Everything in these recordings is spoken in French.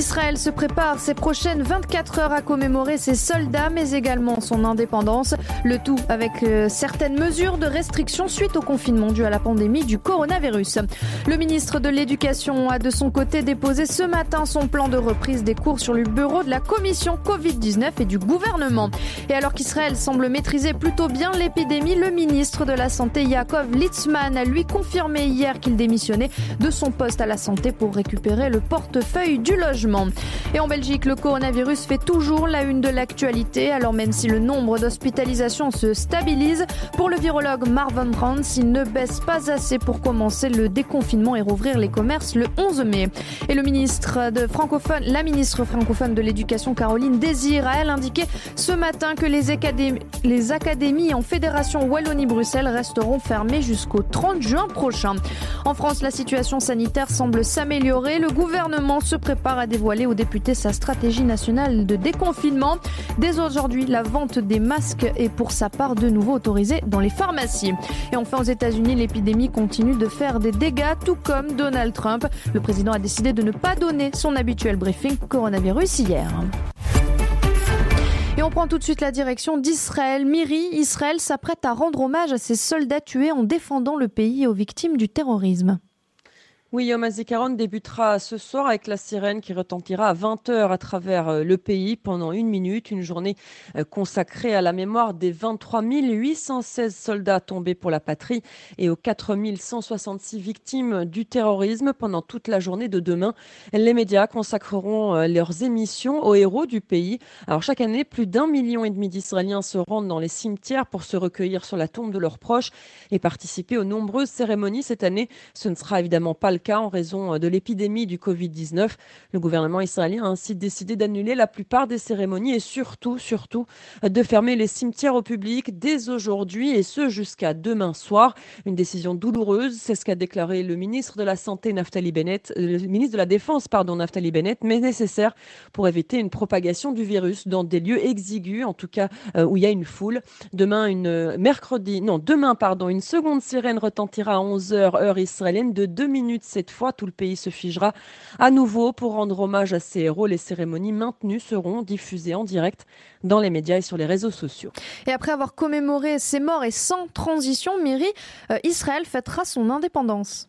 Israël se prépare ces prochaines 24 heures à commémorer ses soldats, mais également son indépendance. Le tout avec euh, certaines mesures de restriction suite au confinement dû à la pandémie du coronavirus. Le ministre de l'Éducation a de son côté déposé ce matin son plan de reprise des cours sur le bureau de la commission Covid-19 et du gouvernement. Et alors qu'Israël semble maîtriser plutôt bien l'épidémie, le ministre de la Santé Yaakov Litzman a lui confirmé hier qu'il démissionnait de son poste à la santé pour récupérer le portefeuille du logement. Et en Belgique, le coronavirus fait toujours la une de l'actualité. Alors même si le nombre d'hospitalisations se stabilise, pour le virologue Marvin Brands, il ne baisse pas assez pour commencer le déconfinement et rouvrir les commerces le 11 mai. Et le ministre francophone, la ministre francophone de l'éducation Caroline Désir a elle indiqué ce matin que les académies, les académies en fédération Wallonie-Bruxelles resteront fermées jusqu'au 30 juin prochain. En France, la situation sanitaire semble s'améliorer. Le gouvernement se prépare à dévoiler aux députés sa stratégie nationale de déconfinement. Dès aujourd'hui, la vente des masques est pour sa part de nouveau autorisée dans les pharmacies. Et enfin, aux États-Unis, l'épidémie continue de faire des dégâts, tout comme Donald Trump. Le président a décidé de ne pas donner son habituel briefing coronavirus hier. Et on prend tout de suite la direction d'Israël. Miri, Israël s'apprête à rendre hommage à ses soldats tués en défendant le pays aux victimes du terrorisme. Oui, Yom HaZikaron débutera ce soir avec la sirène qui retentira à 20h à travers euh, le pays pendant une minute, une journée euh, consacrée à la mémoire des 23 816 soldats tombés pour la patrie et aux 4 166 victimes du terrorisme pendant toute la journée de demain. Les médias consacreront euh, leurs émissions aux héros du pays. Alors chaque année, plus d'un million et demi d'Israéliens se rendent dans les cimetières pour se recueillir sur la tombe de leurs proches et participer aux nombreuses cérémonies. Cette année, ce ne sera évidemment pas le cas en raison euh, de l'épidémie du Covid-19. Le gouvernement israélien a ainsi décidé d'annuler la plupart des cérémonies et surtout, surtout, euh, de fermer les cimetières au public dès aujourd'hui et ce jusqu'à demain soir. Une décision douloureuse, c'est ce qu'a déclaré le ministre de la Santé, Naftali Bennett, euh, le ministre de la Défense, pardon, Naftali Bennett, mais nécessaire pour éviter une propagation du virus dans des lieux exigus, en tout cas où il y a une foule. Demain, une mercredi, non, demain, pardon, une seconde sirène retentira à 11h heure israélienne de 2 minutes cette fois, tout le pays se figera à nouveau pour rendre hommage à ces héros. Les cérémonies maintenues seront diffusées en direct dans les médias et sur les réseaux sociaux. Et après avoir commémoré ces morts et sans transition, Miri, euh, Israël fêtera son indépendance.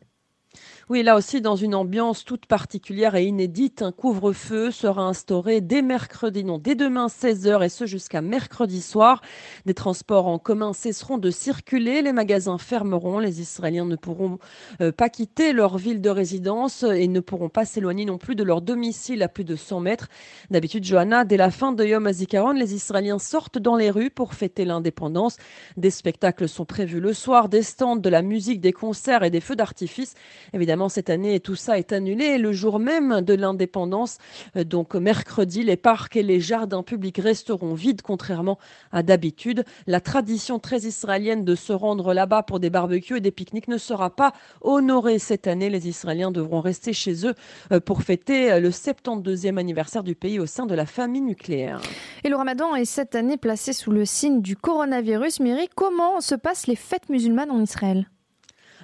Oui, là aussi, dans une ambiance toute particulière et inédite, un couvre-feu sera instauré dès mercredi, non, dès demain 16h et ce jusqu'à mercredi soir. Des transports en commun cesseront de circuler, les magasins fermeront, les Israéliens ne pourront euh, pas quitter leur ville de résidence et ne pourront pas s'éloigner non plus de leur domicile à plus de 100 mètres. D'habitude, Johanna, dès la fin de Yom HaZikaron, les Israéliens sortent dans les rues pour fêter l'indépendance. Des spectacles sont prévus le soir, des stands, de la musique, des concerts et des feux d'artifice. Évidemment, cette année, tout ça est annulé. Le jour même de l'indépendance, euh, donc mercredi, les parcs et les jardins publics resteront vides, contrairement à d'habitude. La tradition très israélienne de se rendre là-bas pour des barbecues et des pique-niques ne sera pas honorée cette année. Les Israéliens devront rester chez eux euh, pour fêter euh, le 72e anniversaire du pays au sein de la famille nucléaire. Et le ramadan est cette année placé sous le signe du coronavirus. Miri, comment se passent les fêtes musulmanes en Israël?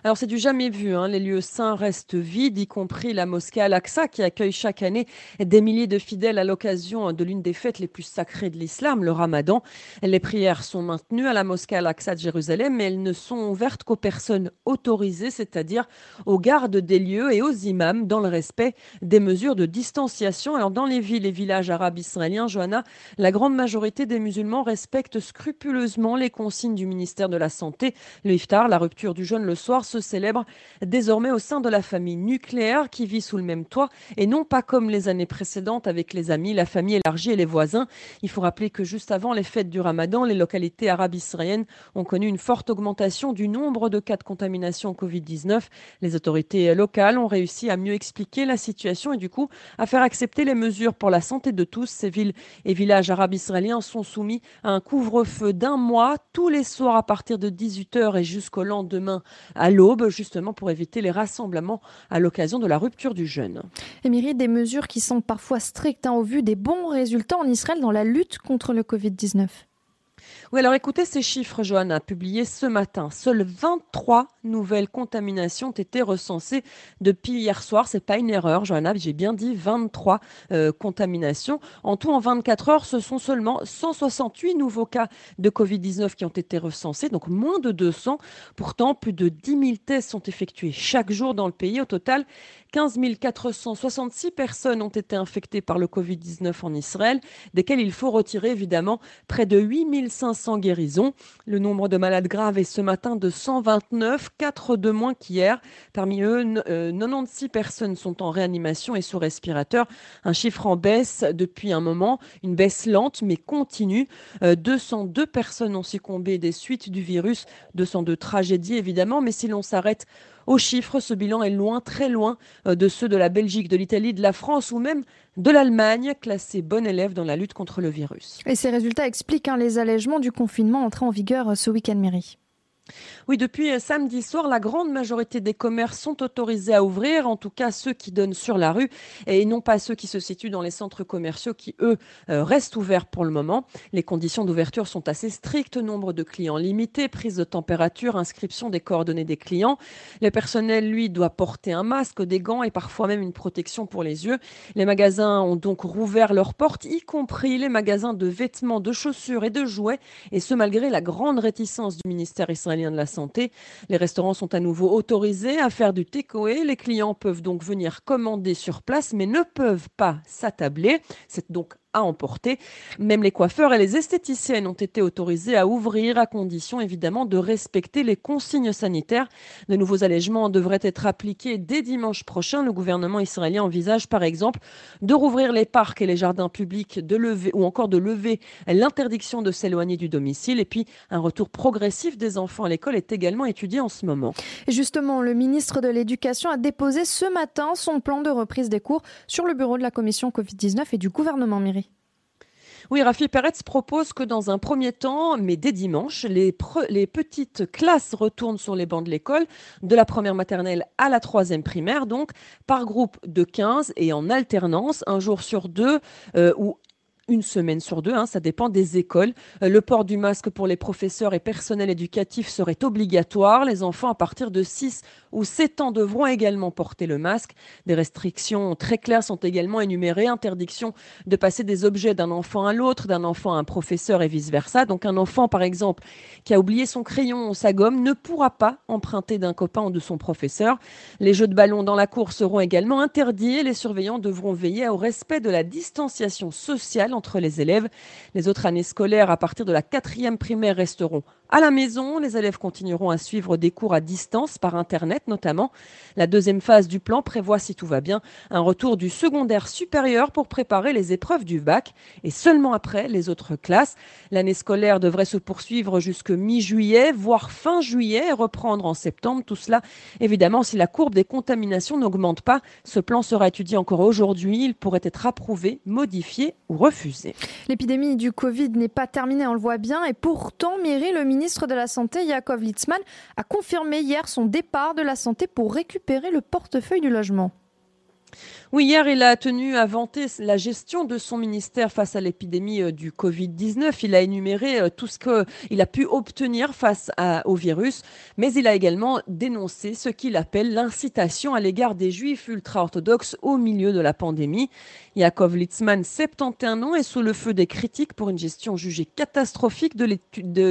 Alors c'est du jamais vu, hein. les lieux saints restent vides, y compris la mosquée Al-Aqsa qui accueille chaque année des milliers de fidèles à l'occasion de l'une des fêtes les plus sacrées de l'islam, le ramadan. Les prières sont maintenues à la mosquée Al-Aqsa de Jérusalem, mais elles ne sont ouvertes qu'aux personnes autorisées, c'est-à-dire aux gardes des lieux et aux imams, dans le respect des mesures de distanciation. Alors dans les villes et villages arabes israéliens, Johanna, la grande majorité des musulmans respectent scrupuleusement les consignes du ministère de la Santé. Le iftar, la rupture du jeûne le soir, célèbre désormais au sein de la famille nucléaire qui vit sous le même toit et non pas comme les années précédentes avec les amis, la famille élargie et les voisins. Il faut rappeler que juste avant les fêtes du ramadan, les localités arabes israéliennes ont connu une forte augmentation du nombre de cas de contamination Covid-19. Les autorités locales ont réussi à mieux expliquer la situation et du coup à faire accepter les mesures pour la santé de tous. Ces villes et villages arabes israéliens sont soumis à un couvre-feu d'un mois tous les soirs à partir de 18h et jusqu'au lendemain à l'aube, justement pour éviter les rassemblements à l'occasion de la rupture du jeûne. Émirie, des mesures qui sont parfois strictes hein, au vu des bons résultats en Israël dans la lutte contre le Covid-19. Oui, alors écoutez ces chiffres, Johanna, publiés ce matin. Seules 23 nouvelles contaminations ont été recensées depuis hier soir. C'est pas une erreur, Johanna, j'ai bien dit 23 euh, contaminations. En tout, en 24 heures, ce sont seulement 168 nouveaux cas de Covid-19 qui ont été recensés, donc moins de 200. Pourtant, plus de 10 000 tests sont effectués chaque jour dans le pays. Au total, 15 466 personnes ont été infectées par le Covid-19 en Israël, desquelles il faut retirer évidemment près de 8 500 guérisons. Le nombre de malades graves est ce matin de 129, 4 de moins qu'hier. Parmi eux, 96 euh, personnes sont en réanimation et sous respirateur, un chiffre en baisse depuis un moment, une baisse lente mais continue. 202 euh, personnes ont succombé des suites du virus, 202 tragédies évidemment, mais si l'on s'arrête aux chiffres, ce bilan est loin, très loin euh, de ceux de la Belgique, de l'Italie, de la France ou même de l'Allemagne, classée bon élève dans la lutte contre le virus. Et ces résultats expliquent hein, les allègements du confinement entrés en vigueur euh, ce week-end, Mairie. Oui, depuis euh, samedi soir, la grande majorité des commerces sont autorisés à ouvrir, en tout cas ceux qui donnent sur la rue et non pas ceux qui se situent dans les centres commerciaux qui, eux, euh, restent ouverts pour le moment. Les conditions d'ouverture sont assez strictes, nombre de clients limité, prise de température, inscription des coordonnées des clients. Le personnel, lui, doit porter un masque, des gants et parfois même une protection pour les yeux. Les magasins ont donc rouvert leurs portes, y compris les magasins de vêtements, de chaussures et de jouets, et ce malgré la grande réticence du ministère israélien de la santé. Les restaurants sont à nouveau autorisés à faire du takeaway. Les clients peuvent donc venir commander sur place, mais ne peuvent pas s'attabler. C'est donc à emporter. Même les coiffeurs et les esthéticiennes ont été autorisés à ouvrir à condition évidemment de respecter les consignes sanitaires. De nouveaux allègements devraient être appliqués dès dimanche prochain. Le gouvernement israélien envisage par exemple de rouvrir les parcs et les jardins publics, de lever ou encore de lever l'interdiction de s'éloigner du domicile. Et puis un retour progressif des enfants à l'école est également étudié en ce moment. Justement, le ministre de l'Éducation a déposé ce matin son plan de reprise des cours sur le bureau de la commission Covid-19 et du gouvernement Miri. Oui, Rafi Peretz propose que dans un premier temps, mais dès dimanche, les, petites classes retournent sur les bancs de l'école, de la première maternelle à la troisième primaire, donc par groupe de 15 et en alternance, un jour sur deux, euh, ou une semaine sur deux, hein, ça dépend des écoles. Euh, le port du masque pour les professeurs et personnels éducatifs serait obligatoire. Les enfants à partir de 6 ou 7 ans devront également porter le masque. Des restrictions très claires sont également énumérées. Interdiction de passer des objets d'un enfant à l'autre, d'un enfant à un professeur et vice-versa. Donc un enfant, par exemple, qui a oublié son crayon ou sa gomme ne pourra pas emprunter d'un copain ou de son professeur. Les jeux de ballon dans la cour seront également interdits les surveillants devront veiller au respect de la distanciation sociale entre les élèves. Les autres années scolaires à partir de la quatrième primaire resteront à la maison. Les élèves continueront à suivre des cours à distance par Internet notamment. La deuxième phase du plan prévoit, si tout va bien, un retour du secondaire supérieur pour préparer les épreuves du bac et seulement après les autres classes. L'année scolaire devrait se poursuivre jusque mi-juillet, voire fin juillet et reprendre en septembre. Tout cela, évidemment, si la courbe des contaminations n'augmente pas. Ce plan sera étudié encore aujourd'hui. Il pourrait être approuvé, modifié ou refusé. L'épidémie du Covid n'est pas terminée, on le voit bien, et pourtant, Miri, le ministre de la Santé, Yaakov Litzman, a confirmé hier son départ de la santé pour récupérer le portefeuille du logement. Oui, hier, il a tenu à vanter la gestion de son ministère face à l'épidémie euh, du Covid-19. Il a énuméré euh, tout ce qu'il a pu obtenir face au virus, mais il a également dénoncé ce qu'il appelle l'incitation à l'égard des juifs ultra-orthodoxes au milieu de la pandémie. Yaakov Litzman, 71 ans, est sous le feu des critiques pour une gestion jugée catastrophique de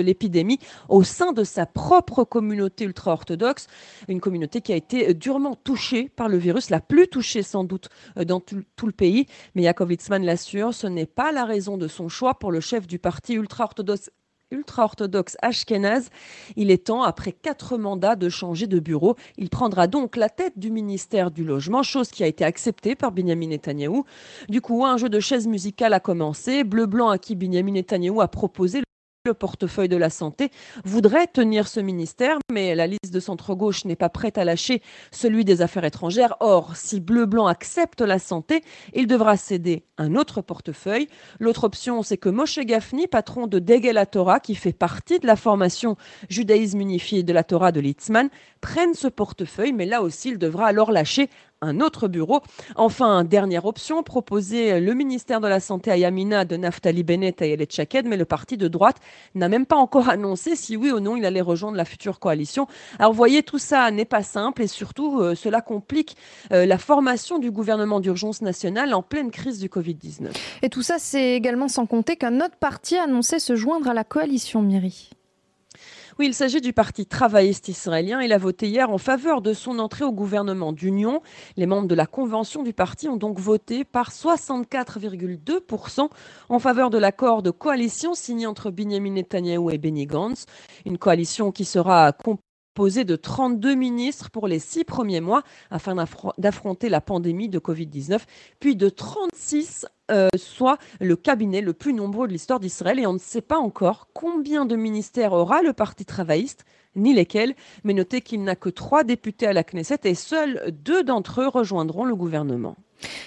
l'épidémie au sein de sa propre communauté ultra-orthodoxe, une communauté qui a été durement touchée par le virus, la plus touchée sans doute euh, dans tout, le pays. Mais Yaakov Litzman l'assure, ce n'est pas la raison de son choix pour le chef du parti ultra-orthodoxe ultra-orthodoxe Ashkenaz. Il est temps, après quatre mandats, de changer de bureau. Il prendra donc la tête du ministère du Logement, chose qui a été acceptée par Benjamin Netanyahou. Du coup, un jeu de chaises musicales a commencé. Bleu-blanc à qui Benjamin Netanyahou a proposé le portefeuille de la santé, voudrait tenir ce ministère, mais la liste de centre-gauche n'est pas prête à lâcher celui des affaires étrangères. Or, si Bleu-Blanc accepte la santé, il devra céder un autre portefeuille. L'autre option, c'est que Moshe Gafni, patron de Degel Torah, qui fait partie de la formation judaïsme unifié de la Torah de Litzman, prenne ce portefeuille, mais là aussi, il devra alors lâcher un autre bureau. Enfin, dernière option, proposer le ministère de la Santé à Yamina de Naftali Bennett et Chaked, mais le parti de droite n'a même pas encore annoncé si oui ou non il allait rejoindre la future coalition. Alors vous voyez, tout ça n'est pas simple et surtout euh, cela complique euh, la formation du gouvernement d'urgence nationale en pleine crise du Covid-19. Et tout ça, c'est également sans compter qu'un autre parti a annoncé se joindre à la coalition Miri. Oui, il s'agit du Parti travailliste israélien. Il a voté hier en faveur de son entrée au gouvernement d'union. Les membres de la convention du parti ont donc voté par 64,2% en faveur de l'accord de coalition signé entre Benjamin Netanyahu et Benny Gantz. Une coalition qui sera composée de 32 ministres pour les six premiers mois afin d'affronter la pandémie de Covid-19, puis de 36 euh, soit le cabinet le plus nombreux de l'histoire d'Israël. Et on ne sait pas encore combien de ministères aura le Parti travailliste, ni lesquels. Mais notez qu'il n'a que trois députés à la Knesset et seuls deux d'entre eux rejoindront le gouvernement.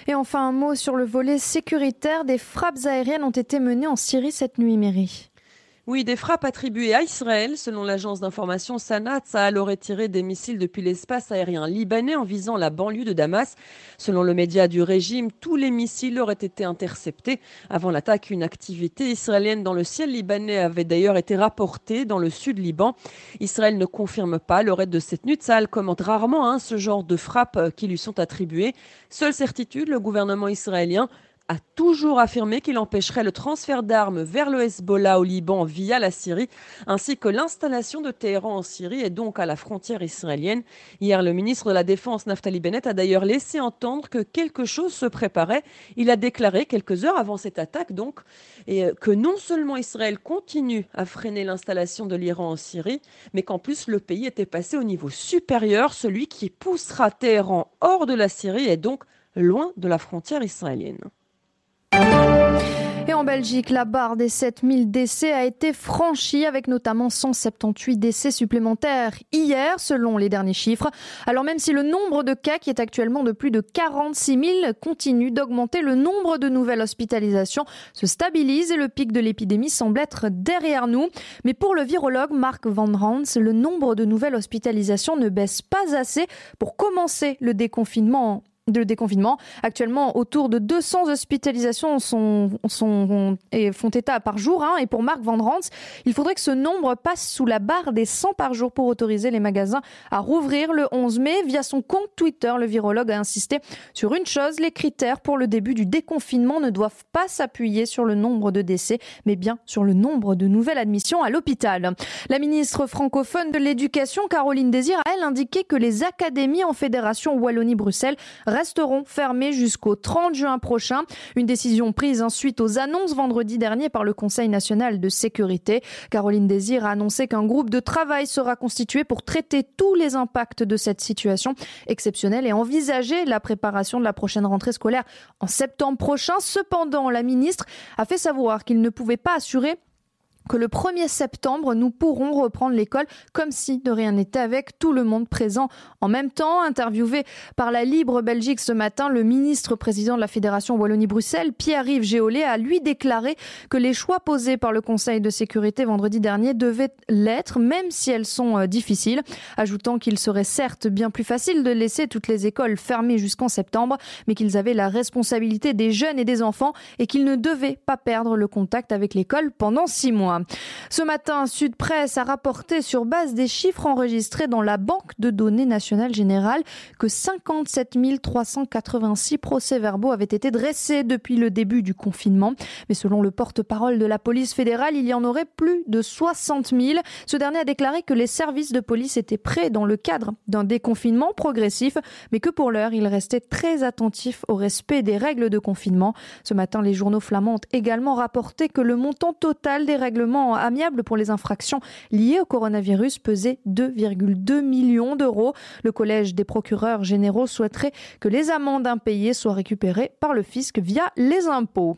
Et enfin, un mot sur le volet sécuritaire. Des frappes aériennes ont été menées en Syrie cette nuit, Mairie. Oui, des frappes attribuées à Israël. Selon l'agence d'information Sanat, ça aurait tiré des missiles depuis l'espace aérien libanais en visant la banlieue de Damas. Selon le média du régime, tous les missiles auraient été interceptés. Avant l'attaque, une activité israélienne dans le ciel libanais avait d'ailleurs été rapportée dans le sud Liban. Israël ne confirme pas raid de cette nuit. Ça commente rarement hein, ce genre de frappes qui lui sont attribuées. Seule certitude, le gouvernement israélien a toujours affirmé qu'il empêcherait le transfert d'armes vers le Hezbollah au Liban via la Syrie, ainsi que l'installation de Téhéran en Syrie et donc à la frontière israélienne. Hier, le ministre de la Défense, Naftali Bennett, a d'ailleurs laissé entendre que quelque chose se préparait. Il a déclaré quelques heures avant cette attaque, donc, euh, que non seulement Israël continue à freiner l'installation de l'Iran en Syrie, mais qu'en plus le pays était passé au niveau supérieur, celui qui poussera Téhéran hors de la Syrie et donc loin de la frontière israélienne. Et en Belgique, la barre des 7000 décès a été franchie avec notamment 178 décès supplémentaires hier selon les derniers chiffres. Alors même si le nombre de cas qui est actuellement de plus de 46 000 continue d'augmenter, le nombre de nouvelles hospitalisations se stabilise et le pic de l'épidémie semble être derrière nous. Mais pour le virologue Marc Van Rans, le nombre de nouvelles hospitalisations ne baisse pas assez pour commencer le déconfinement de déconfinement. Actuellement, autour de 200 hospitalisations sont, sont, et font état par jour. Hein. Et pour Marc Van il faudrait que ce nombre passe sous la barre des 100 par jour pour autoriser les magasins à rouvrir le 11 mai. Via son compte Twitter, le virologue a insisté sur une chose, les critères pour le début du déconfinement ne doivent pas s'appuyer sur le nombre de décès, mais bien sur le nombre de nouvelles admissions à l'hôpital. La ministre francophone de l'Éducation, Caroline Désir, a elle indiqué que les académies en fédération Wallonie-Bruxelles resteront fermés jusqu'au 30 juin prochain. Une décision prise ensuite aux annonces vendredi dernier par le Conseil national de sécurité. Caroline Désir a annoncé qu'un groupe de travail sera constitué pour traiter tous les impacts de cette situation exceptionnelle et envisager la préparation de la prochaine rentrée scolaire en septembre prochain. Cependant, la ministre a fait savoir qu'il ne pouvait pas assurer que le 1er septembre, nous pourrons reprendre l'école comme si de rien n'était avec tout le monde présent en même temps. Interviewé par la Libre Belgique ce matin, le ministre président de la Fédération Wallonie-Bruxelles, Pierre-Yves Géolé, a lui déclaré que les choix posés par le Conseil de sécurité vendredi dernier devaient l'être, même si elles sont euh, difficiles, ajoutant qu'il serait certes bien plus facile de laisser toutes les écoles fermées jusqu'en septembre, mais qu'ils avaient la responsabilité des jeunes et des enfants et qu'ils ne devaient pas perdre le contact avec l'école pendant six mois. Ce matin, Sud Presse a rapporté sur base des chiffres enregistrés dans la Banque de données nationale générale que 57 386 procès-verbaux avaient été dressés depuis le début du confinement. Mais selon le porte-parole de la police fédérale, il y en aurait plus de 60 000. Ce dernier a déclaré que les services de police étaient prêts dans le cadre d'un déconfinement progressif, mais que pour l'heure, ils restaient très attentifs au respect des règles de confinement. Ce matin, les journaux flamands ont également rapporté que le montant total des règlements amiable pour les infractions liées au coronavirus pesait 2,2 millions d'euros. Le Collège des procureurs généraux souhaiterait que les amendes impayées soient récupérées par le fisc via les impôts.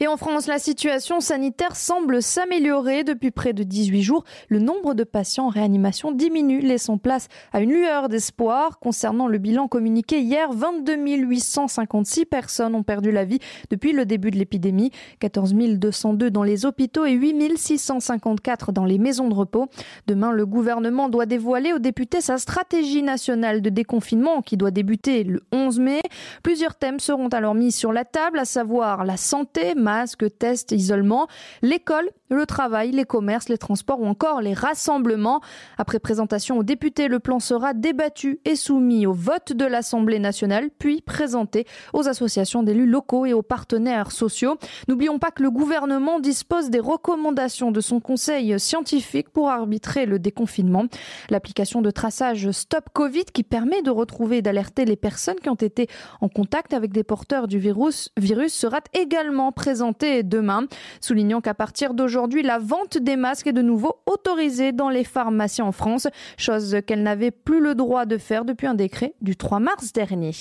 Et en France, la situation sanitaire semble s'améliorer depuis près de 18 jours. Le nombre de patients en réanimation diminue, laissant place à une lueur d'espoir. Concernant le bilan communiqué hier, 22 856 personnes ont perdu la vie depuis le début de l'épidémie, 14 202 dans les hôpitaux et 8 654 dans les maisons de repos. Demain, le gouvernement doit dévoiler aux députés sa stratégie nationale de déconfinement qui doit débuter le 11 mai. Plusieurs thèmes seront alors mis sur la table, à savoir la santé, masques, tests, isolement, l'école, le travail, les commerces, les transports ou encore les rassemblements. Après présentation aux députés, le plan sera débattu et soumis au vote de l'Assemblée nationale, puis présenté aux associations d'élus locaux et aux partenaires sociaux. N'oublions pas que le gouvernement dispose des recommandations de son conseil scientifique pour arbitrer le déconfinement. L'application de traçage Stop Covid qui permet de retrouver et d'alerter les personnes qui ont été en contact avec des porteurs du virus, sera également présenté demain, soulignant qu'à partir d'aujourd'hui, la vente des masques est de nouveau autorisée dans les pharmacies en France, chose qu'elle n'avait plus le droit de faire depuis un décret du 3 mars dernier.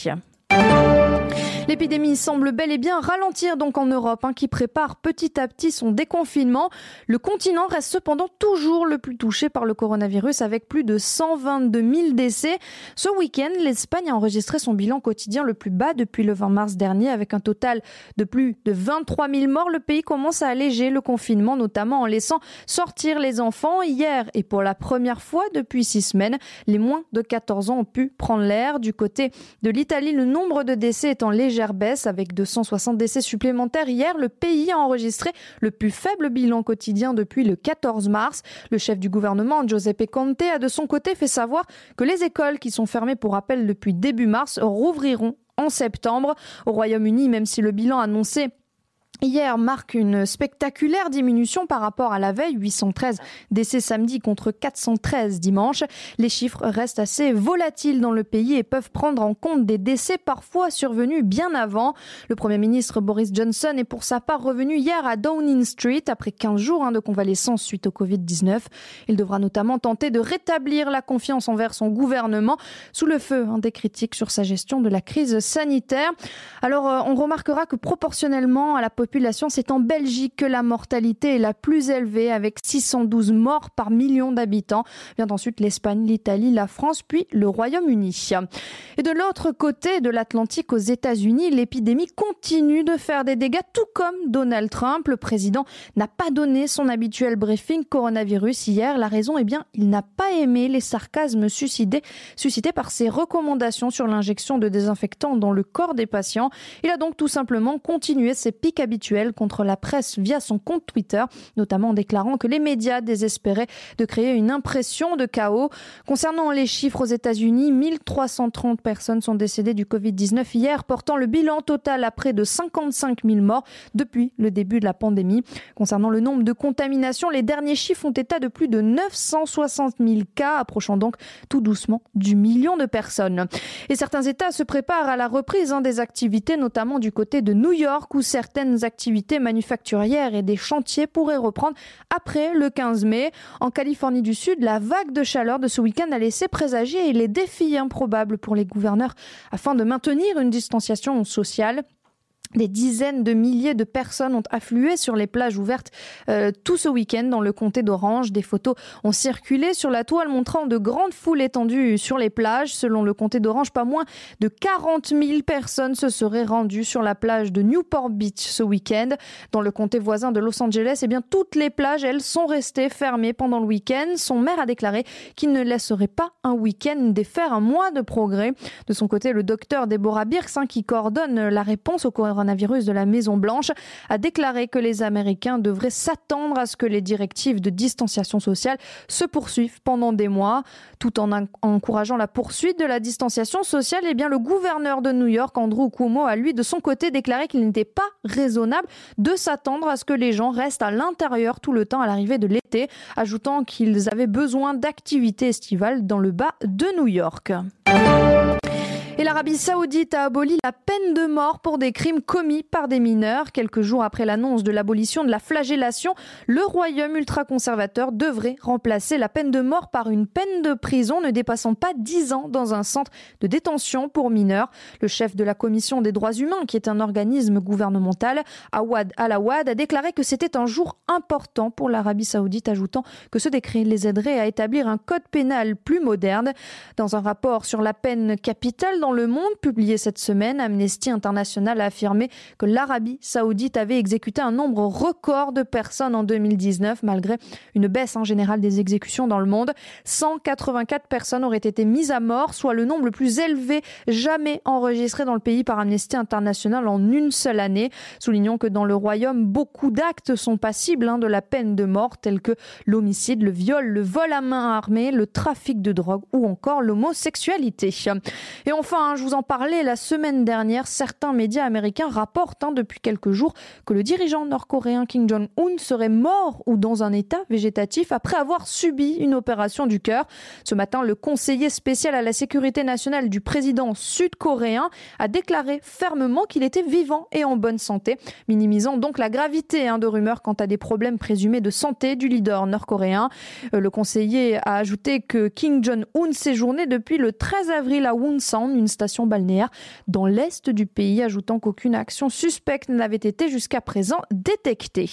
L'épidémie semble bel et bien ralentir donc en Europe, hein, qui prépare petit à petit son déconfinement. Le continent reste cependant toujours le plus touché par le coronavirus, avec plus de 122 000 décès. Ce week-end, l'Espagne a enregistré son bilan quotidien le plus bas depuis le 20 mars dernier, avec un total de plus de 23 000 morts. Le pays commence à alléger le confinement, notamment en laissant sortir les enfants. Hier, et pour la première fois depuis six semaines, les moins de 14 ans ont pu prendre l'air. Du côté de l'Italie, le nombre de décès est en baisse avec 260 décès supplémentaires. Hier, le pays a enregistré le plus faible bilan quotidien depuis le 14 mars. Le chef du gouvernement, Giuseppe Conte, a de son côté fait savoir que les écoles qui sont fermées pour rappel depuis début mars rouvriront en septembre. Au Royaume-Uni, même si le bilan annoncé Hier marque une spectaculaire diminution par rapport à la veille, 813 décès samedi contre 413 dimanche. Les chiffres restent assez volatiles dans le pays et peuvent prendre en compte des décès parfois survenus bien avant. Le Premier ministre Boris Johnson est pour sa part revenu hier à Downing Street après 15 jours hein, de convalescence suite au Covid-19. Il devra notamment tenter de rétablir la confiance envers son gouvernement sous le feu hein, des critiques sur sa gestion de la crise sanitaire. Alors euh, on remarquera que proportionnellement à la population c'est en Belgique que la mortalité est la plus élevée avec 612 morts par million d'habitants. Vient ensuite l'Espagne, l'Italie, la France, puis le Royaume-Uni. Et de l'autre côté de l'Atlantique, aux États-Unis, l'épidémie continue de faire des dégâts, tout comme Donald Trump. Le président n'a pas donné son habituel briefing coronavirus hier. La raison, est bien, il n'a pas aimé les sarcasmes suscités, suscités par ses recommandations sur l'injection de désinfectants dans le corps des patients. Il a donc tout simplement continué ses pics habituels contre la presse via son compte Twitter, notamment en déclarant que les médias désespéraient de créer une impression de chaos. Concernant les chiffres aux États-Unis, 1330 personnes sont décédées du Covid-19 hier, portant le bilan total à près de 55 000 morts depuis le début de la pandémie. Concernant le nombre de contaminations, les derniers chiffres ont état de plus de 960 000 cas, approchant donc tout doucement du million de personnes. Et certains États se préparent à la reprise hein, des activités, notamment du côté de New York, où certaines activités manufacturières et des chantiers pourraient reprendre après le 15 mai. En Californie du Sud, la vague de chaleur de ce week-end a laissé présager les défis improbables pour les gouverneurs afin de maintenir une distanciation sociale. Des dizaines de milliers de personnes ont afflué sur les plages ouvertes euh, tout ce week-end dans le comté d'Orange. Des photos ont circulé sur la toile montrant de grandes foules étendues sur les plages. Selon le comté d'Orange, pas moins de 40 000 personnes se seraient rendues sur la plage de Newport Beach ce week-end. Dans le comté voisin de Los Angeles, eh bien, toutes les plages, elles, sont restées fermées pendant le week-end. Son maire a déclaré qu'il ne laisserait pas un week-end défaire un mois de progrès. De son côté, le docteur Deborah Birx, hein, qui coordonne la réponse au coronavirus de la Maison-Blanche, a déclaré que les Américains devraient s'attendre à ce que les directives de distanciation sociale se poursuivent pendant des mois. Tout en encourageant la poursuite de la distanciation sociale, eh bien, le gouverneur de New York, Andrew Cuomo, a lui, de son côté, déclaré qu'il n'était pas raisonnable de s'attendre à ce que les gens restent à l'intérieur tout le temps à l'arrivée de l'été, ajoutant qu'ils avaient besoin d'activités estivales dans le bas de New York. Et l'Arabie saoudite a aboli la peine de mort pour des crimes commis par des mineurs. Quelques jours après l'annonce de l'abolition de la flagellation, le royaume ultra-conservateur devrait remplacer la peine de mort par une peine de prison ne dépassant pas 10 ans dans un centre de détention pour mineurs. Le chef de la Commission des droits humains, qui est un organisme gouvernemental, Awad Al-Awad, a déclaré que c'était un jour important pour l'Arabie saoudite, ajoutant que ce décret les aiderait à établir un code pénal plus moderne. Dans un rapport sur la peine capitale dans le monde publié cette semaine, Amnesty International a affirmé que l'Arabie saoudite avait exécuté un nombre record de personnes en 2019, malgré une baisse en général des exécutions dans le monde. 184 personnes auraient été mises à mort, soit le nombre le plus élevé jamais enregistré dans le pays par Amnesty International en une seule année. Soulignons que dans le royaume, beaucoup d'actes sont passibles hein, de la peine de mort, tels que l'homicide, le viol, le vol à main armée, le trafic de drogue ou encore l'homosexualité. Et enfin, je vous en parlais la semaine dernière, certains médias américains rapportent hein, depuis quelques jours que le dirigeant nord-coréen Kim Jong-un serait mort ou dans un état végétatif après avoir subi une opération du cœur. Ce matin, le conseiller spécial à la sécurité nationale du président sud-coréen a déclaré fermement qu'il était vivant et en bonne santé, minimisant donc la gravité hein, de rumeurs quant à des problèmes présumés de santé du leader nord-coréen. Euh, le conseiller a ajouté que Kim Jong-un séjournait depuis le 13 avril à Wonsan, une station balnéaire dans l'est du pays, ajoutant qu'aucune action suspecte n'avait été jusqu'à présent détectée.